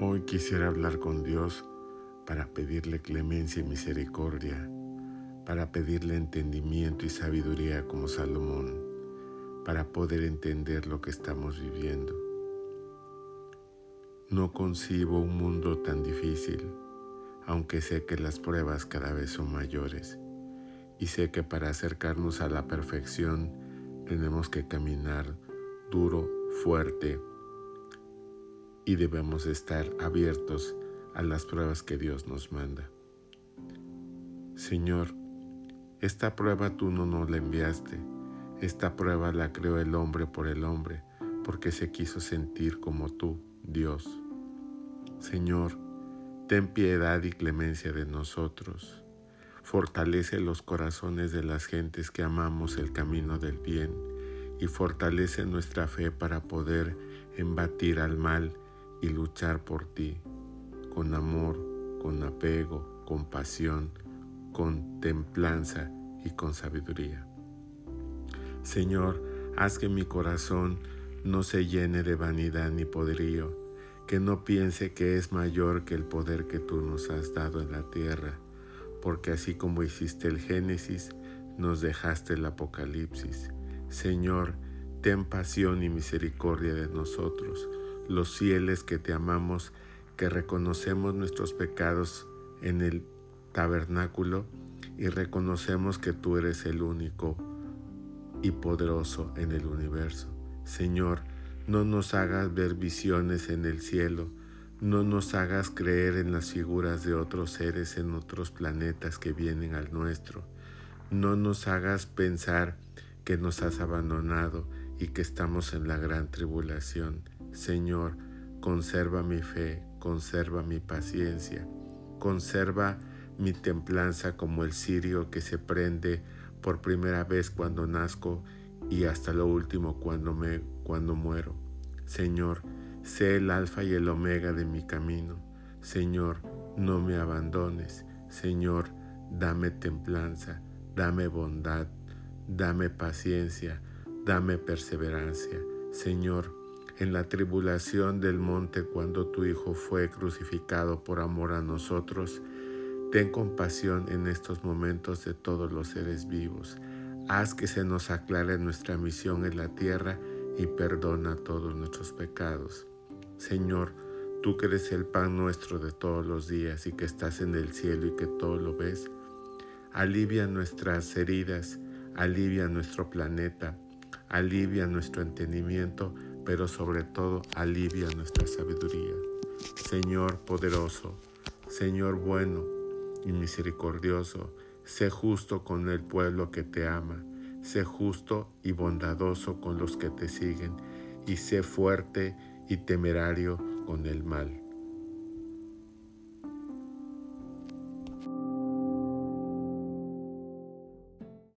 Hoy quisiera hablar con Dios para pedirle clemencia y misericordia, para pedirle entendimiento y sabiduría como Salomón, para poder entender lo que estamos viviendo. No concibo un mundo tan difícil, aunque sé que las pruebas cada vez son mayores y sé que para acercarnos a la perfección tenemos que caminar duro, fuerte, y debemos estar abiertos a las pruebas que Dios nos manda. Señor, esta prueba tú no nos la enviaste, esta prueba la creó el hombre por el hombre, porque se quiso sentir como tú, Dios. Señor, ten piedad y clemencia de nosotros. Fortalece los corazones de las gentes que amamos el camino del bien y fortalece nuestra fe para poder embatir al mal y luchar por ti con amor, con apego, con pasión, con templanza y con sabiduría. Señor, haz que mi corazón no se llene de vanidad ni poderío, que no piense que es mayor que el poder que tú nos has dado en la tierra, porque así como hiciste el Génesis, nos dejaste el Apocalipsis. Señor, ten pasión y misericordia de nosotros, los fieles que te amamos, que reconocemos nuestros pecados en el tabernáculo y reconocemos que tú eres el único y poderoso en el universo. Señor, no nos hagas ver visiones en el cielo, no nos hagas creer en las figuras de otros seres en otros planetas que vienen al nuestro, no nos hagas pensar que nos has abandonado y que estamos en la gran tribulación. Señor, conserva mi fe, conserva mi paciencia, conserva mi templanza como el cirio que se prende por primera vez cuando nazco y hasta lo último cuando me cuando muero. Señor, sé el alfa y el omega de mi camino. Señor, no me abandones. Señor, dame templanza, dame bondad, dame paciencia, dame perseverancia. Señor, en la tribulación del monte cuando tu Hijo fue crucificado por amor a nosotros, ten compasión en estos momentos de todos los seres vivos. Haz que se nos aclare nuestra misión en la tierra y perdona todos nuestros pecados. Señor, tú que eres el pan nuestro de todos los días y que estás en el cielo y que todo lo ves, alivia nuestras heridas, alivia nuestro planeta, alivia nuestro entendimiento, pero sobre todo alivia nuestra sabiduría. Señor poderoso, Señor bueno y misericordioso, sé justo con el pueblo que te ama, sé justo y bondadoso con los que te siguen, y sé fuerte y temerario con el mal.